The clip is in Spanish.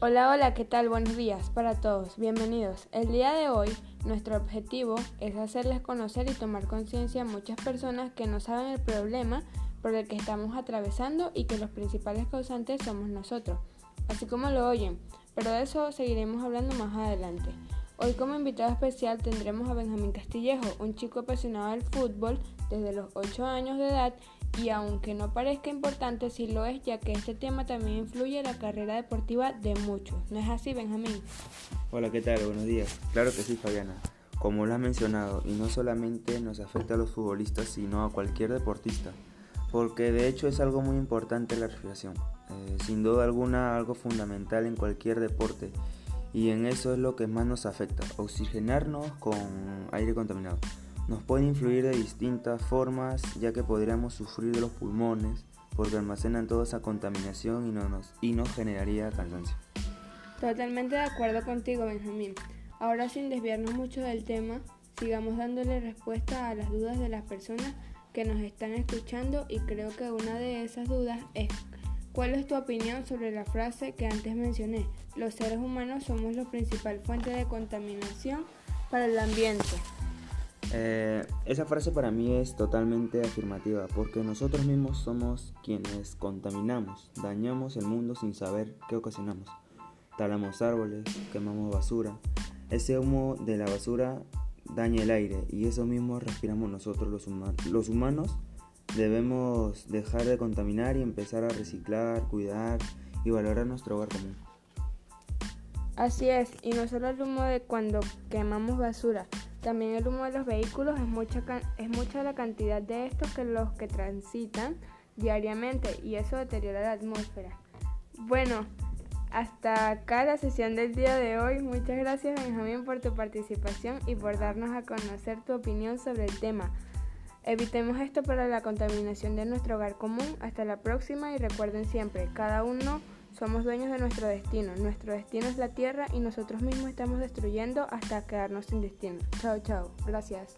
Hola, hola, ¿qué tal? Buenos días para todos, bienvenidos. El día de hoy nuestro objetivo es hacerles conocer y tomar conciencia a muchas personas que no saben el problema por el que estamos atravesando y que los principales causantes somos nosotros, así como lo oyen, pero de eso seguiremos hablando más adelante. Hoy como invitado especial tendremos a Benjamín Castillejo, un chico apasionado del fútbol desde los 8 años de edad y aunque no parezca importante, sí lo es, ya que este tema también influye en la carrera deportiva de muchos. ¿No es así, Benjamín? Hola, ¿qué tal? Buenos días. Claro que sí, Fabiana. Como lo has mencionado, y no solamente nos afecta a los futbolistas, sino a cualquier deportista, porque de hecho es algo muy importante la respiración. Eh, sin duda alguna, algo fundamental en cualquier deporte, y en eso es lo que más nos afecta, oxigenarnos con aire contaminado nos puede influir de distintas formas ya que podríamos sufrir de los pulmones porque almacenan toda esa contaminación y, no nos, y nos generaría cansancio. Totalmente de acuerdo contigo Benjamín. Ahora sin desviarnos mucho del tema, sigamos dándole respuesta a las dudas de las personas que nos están escuchando y creo que una de esas dudas es ¿cuál es tu opinión sobre la frase que antes mencioné? Los seres humanos somos la principal fuente de contaminación para el ambiente. Eh, esa frase para mí es totalmente afirmativa porque nosotros mismos somos quienes contaminamos, dañamos el mundo sin saber qué ocasionamos. Talamos árboles, quemamos basura. Ese humo de la basura daña el aire y eso mismo respiramos nosotros los, los humanos. Debemos dejar de contaminar y empezar a reciclar, cuidar y valorar nuestro hogar común. Así es, y no solo el humo de cuando quemamos basura, también el humo de los vehículos es mucha, es mucha la cantidad de estos que los que transitan diariamente y eso deteriora la atmósfera. Bueno, hasta acá la sesión del día de hoy. Muchas gracias Benjamín por tu participación y por darnos a conocer tu opinión sobre el tema. Evitemos esto para la contaminación de nuestro hogar común. Hasta la próxima y recuerden siempre, cada uno somos dueños de nuestro destino. Nuestro destino es la tierra y nosotros mismos estamos destruyendo hasta quedarnos sin destino. Chao, chao. Gracias.